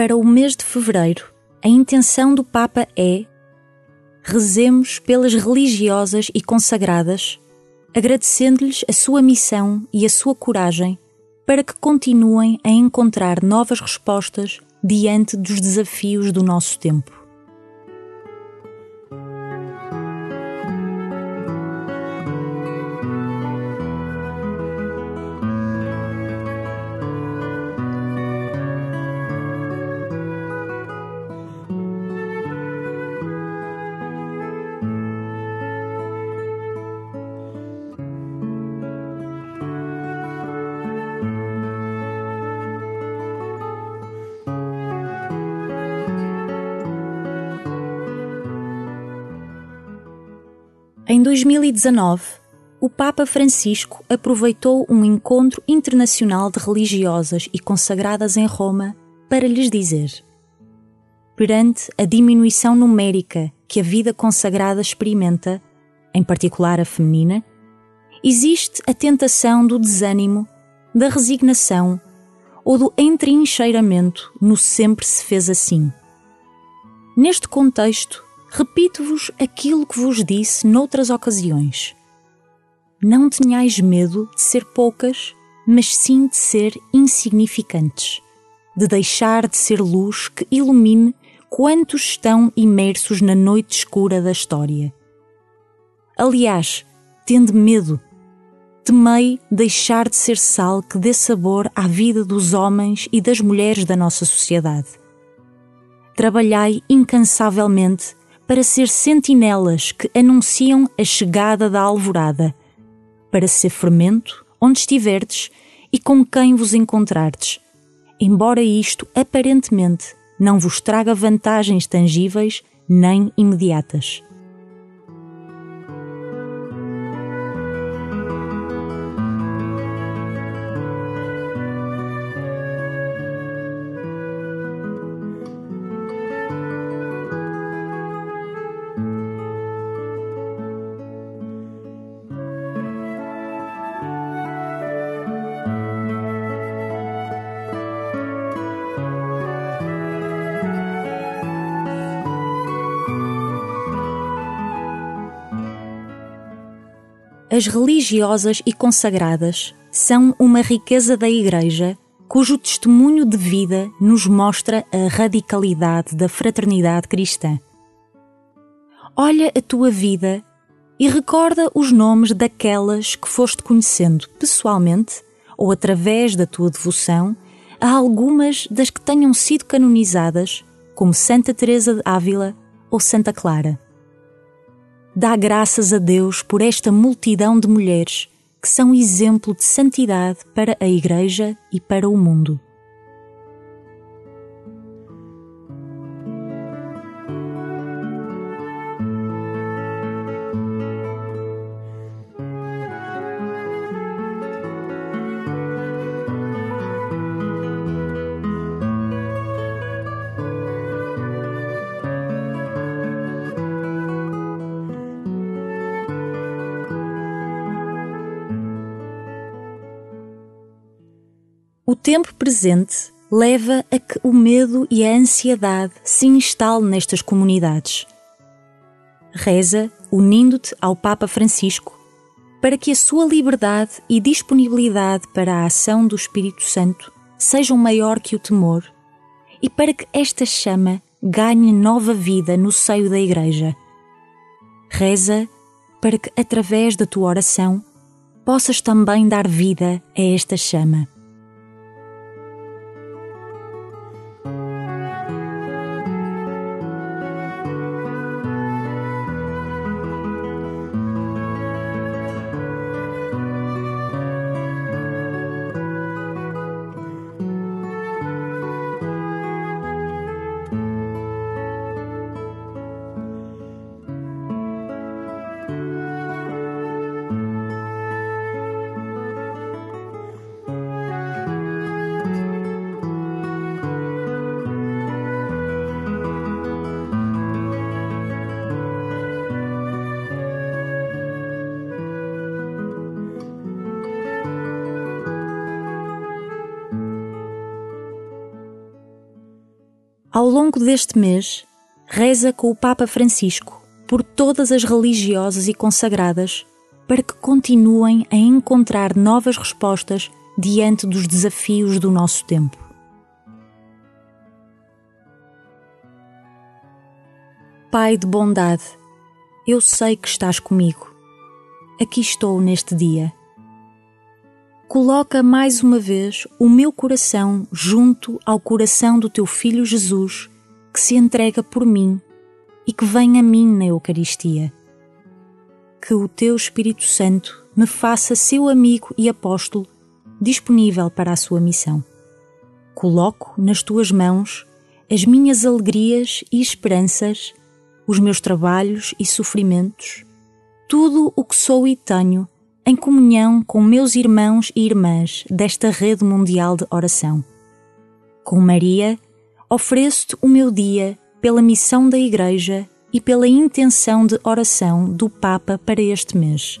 Para o mês de fevereiro, a intenção do Papa é rezemos pelas religiosas e consagradas, agradecendo-lhes a sua missão e a sua coragem para que continuem a encontrar novas respostas diante dos desafios do nosso tempo. Em 2019, o Papa Francisco aproveitou um encontro internacional de religiosas e consagradas em Roma para lhes dizer: Perante a diminuição numérica que a vida consagrada experimenta, em particular a feminina, existe a tentação do desânimo, da resignação ou do entrincheiramento no sempre se fez assim. Neste contexto, repito-vos aquilo que vos disse noutras ocasiões. Não tenhais medo de ser poucas, mas sim de ser insignificantes, de deixar de ser luz que ilumine quantos estão imersos na noite escura da história. Aliás, tende medo. Temei deixar de ser sal que dê sabor à vida dos homens e das mulheres da nossa sociedade. Trabalhai incansavelmente para ser sentinelas que anunciam a chegada da alvorada, para ser fermento onde estiverdes e com quem vos encontrardes, embora isto aparentemente não vos traga vantagens tangíveis nem imediatas. As religiosas e consagradas são uma riqueza da Igreja cujo testemunho de vida nos mostra a radicalidade da fraternidade cristã. Olha a tua vida e recorda os nomes daquelas que foste conhecendo pessoalmente ou através da tua devoção a algumas das que tenham sido canonizadas, como Santa Teresa de Ávila ou Santa Clara. Dá graças a Deus por esta multidão de mulheres que são exemplo de santidade para a Igreja e para o mundo. O tempo presente leva a que o medo e a ansiedade se instalem nestas comunidades. Reza, unindo-te ao Papa Francisco, para que a sua liberdade e disponibilidade para a ação do Espírito Santo sejam maior que o temor e para que esta chama ganhe nova vida no seio da Igreja. Reza para que, através da tua oração, possas também dar vida a esta chama. Ao longo deste mês, reza com o Papa Francisco por todas as religiosas e consagradas para que continuem a encontrar novas respostas diante dos desafios do nosso tempo. Pai de bondade, eu sei que estás comigo. Aqui estou neste dia. Coloca mais uma vez o meu coração junto ao coração do teu Filho Jesus, que se entrega por mim e que vem a mim na Eucaristia. Que o teu Espírito Santo me faça seu amigo e apóstolo, disponível para a sua missão. Coloco nas tuas mãos as minhas alegrias e esperanças os meus trabalhos e sofrimentos, tudo o que sou e tenho, em comunhão com meus irmãos e irmãs desta rede mundial de oração. Com Maria, ofereço-te o meu dia pela missão da Igreja e pela intenção de oração do Papa para este mês.